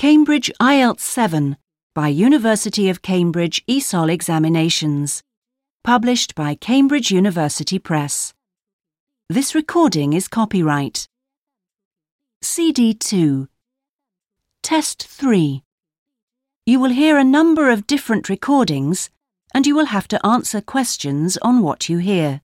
Cambridge IELTS 7 by University of Cambridge ESOL Examinations. Published by Cambridge University Press. This recording is copyright. CD 2 Test 3 You will hear a number of different recordings and you will have to answer questions on what you hear.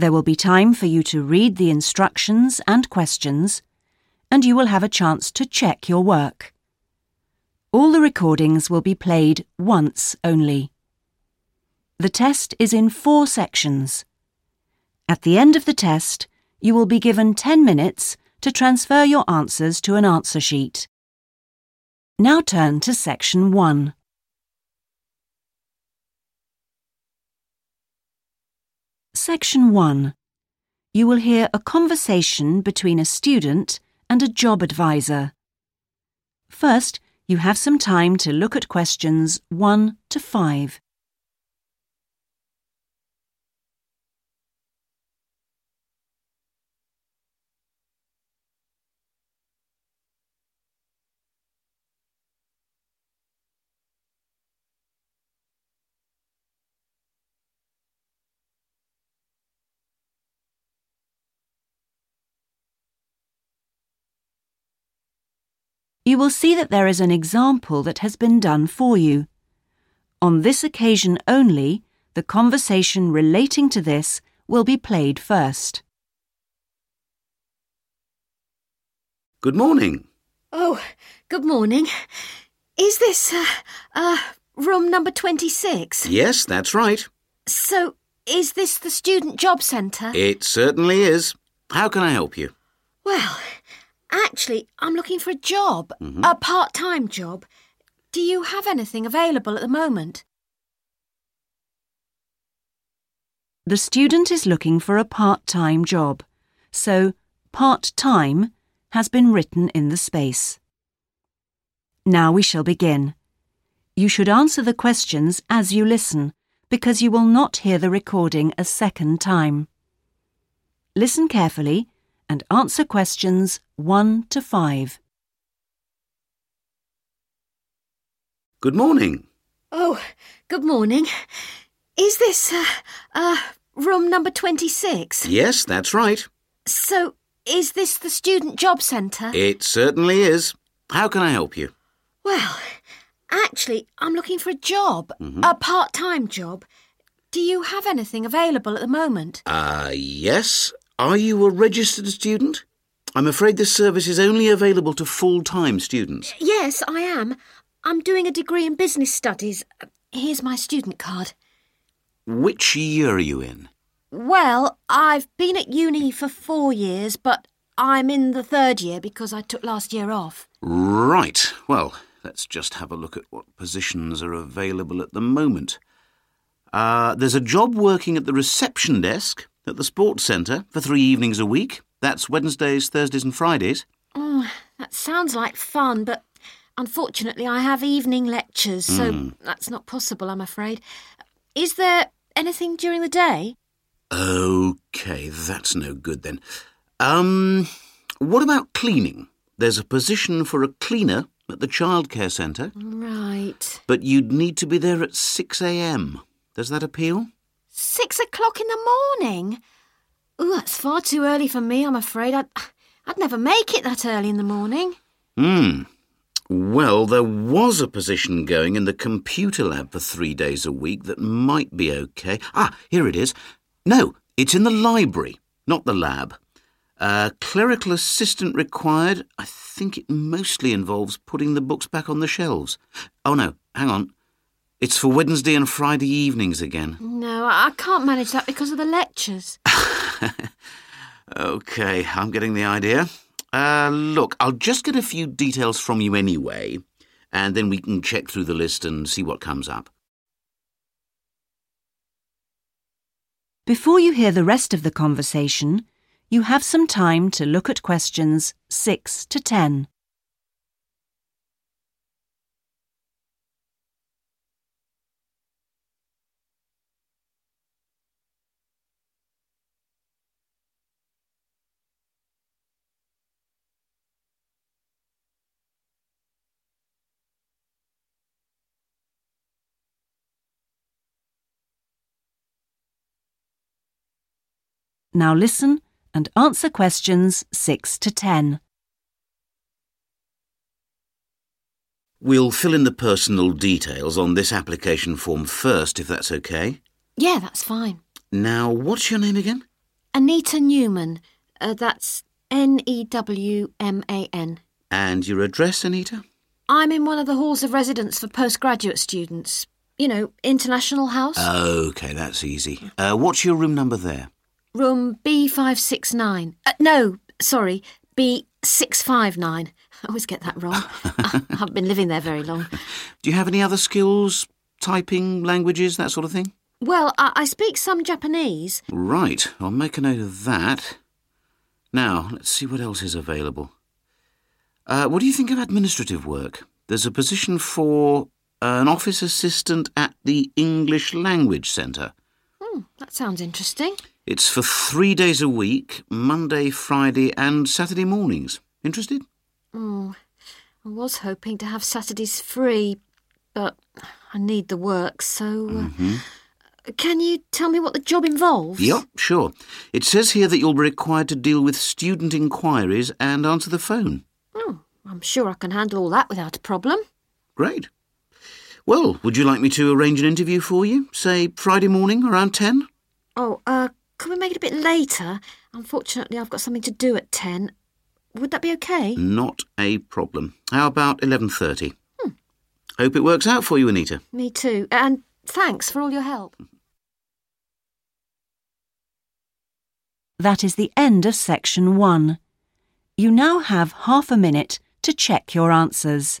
There will be time for you to read the instructions and questions and you will have a chance to check your work. All the recordings will be played once only. The test is in four sections. At the end of the test, you will be given 10 minutes to transfer your answers to an answer sheet. Now turn to section 1. Section 1. You will hear a conversation between a student and a job advisor. First, you have some time to look at questions 1 to 5. You will see that there is an example that has been done for you. On this occasion only, the conversation relating to this will be played first. Good morning. Oh, good morning. Is this, uh, uh, room number 26? Yes, that's right. So, is this the Student Job Centre? It certainly is. How can I help you? Well, actually, I'm looking for a job, mm-hmm. a part time job. Do you have anything available at the moment? The student is looking for a part-time job, so part-time has been written in the space. Now we shall begin. You should answer the questions as you listen, because you will not hear the recording a second time. Listen carefully and answer questions 1 to 5. Good morning. Oh, good morning. Is this, uh, uh, room number 26? Yes, that's right. So, is this the Student Job Centre? It certainly is. How can I help you? Well, actually, I'm looking for a job, a part time job. Do you have anything available at the moment? Uh, yes. Are you a registered student? I'm afraid this service is only available to full-time students. Yes, I am. I'm doing a degree in business studies. Here's my student card. Which year are you in? Well, I've been at uni for four years, but I'm in the third year because I took last year off. Right. Well, let's just have a look at what positions are available at the moment. Uh, there's a job working at the reception desk at the sports centre for three evenings a week. That's Wednesdays, Thursdays, and Fridays. Oh, that sounds like fun, but unfortunately, I have evening lectures, so that's not possible, I'm afraid. Is there anything during the day? Okay, that's no good then. Um, what about cleaning? There's a position for a cleaner at the childcare centre, Right. but you'd need to be there at 6 a.m. Does that appeal? Six o'clock in the morning? Ooh, that's far too early for me, I'm afraid. I'd, I'd never make it that early in the morning. Hmm. Well, there was a position going in the computer lab for three days a week that might be okay. Ah, here it is. No, it's in the library, not the lab. Uh, clerical assistant required. I think it mostly involves putting the books back on the shelves. Oh no, hang on. It's for Wednesday and Friday evenings again. No, I I can't manage that because of the lectures. Okay, I'm getting the idea. Uh, look, I'll just get a few details from you anyway, and then we can check through the list and see what comes up. Before you hear the rest of the conversation, you have some time to look at questions 6 to 10. Now listen and answer questions 6 to 10. We'll fill in the personal details on this application form first, if that's OK. Yeah, that's fine. Now, what's your name again? Anita Newman. Uh, that's N E W M A N. And your address, Anita? I'm in one of the halls of residence for postgraduate students. You know, International House. OK, that's easy. Uh, what's your room number there? Room B569. Uh, no, sorry, B659. I always get that wrong. I haven't been living there very long. Do you have any other skills? Typing, languages, that sort of thing? Well, I, I speak some Japanese. Right, I'll make a note of that. Now, let's see what else is available. Uh, what do you think of administrative work? There's a position for an office assistant at the English Language Centre. Hmm, that sounds interesting. It's for three days a week Monday, Friday, and Saturday mornings. Interested? Oh, I was hoping to have Saturdays free, but I need the work, so. Uh, Mm-hmm. Can you tell me what the job involves? Yep, sure. It says here that you'll be required to deal with student inquiries and answer the phone. Oh, I'm sure I can handle all that without a problem. Great. Well, would you like me to arrange an interview for you? Say Friday morning around 10? Oh, uh, could we make it a bit later? Unfortunately, I've got something to do at 10. Would that be okay? Not a problem. How about 11.30? Hmm. Hope it works out for you, Anita. Me too. And thanks for all your help. That is the end of section 1. You now have half a minute to check your answers.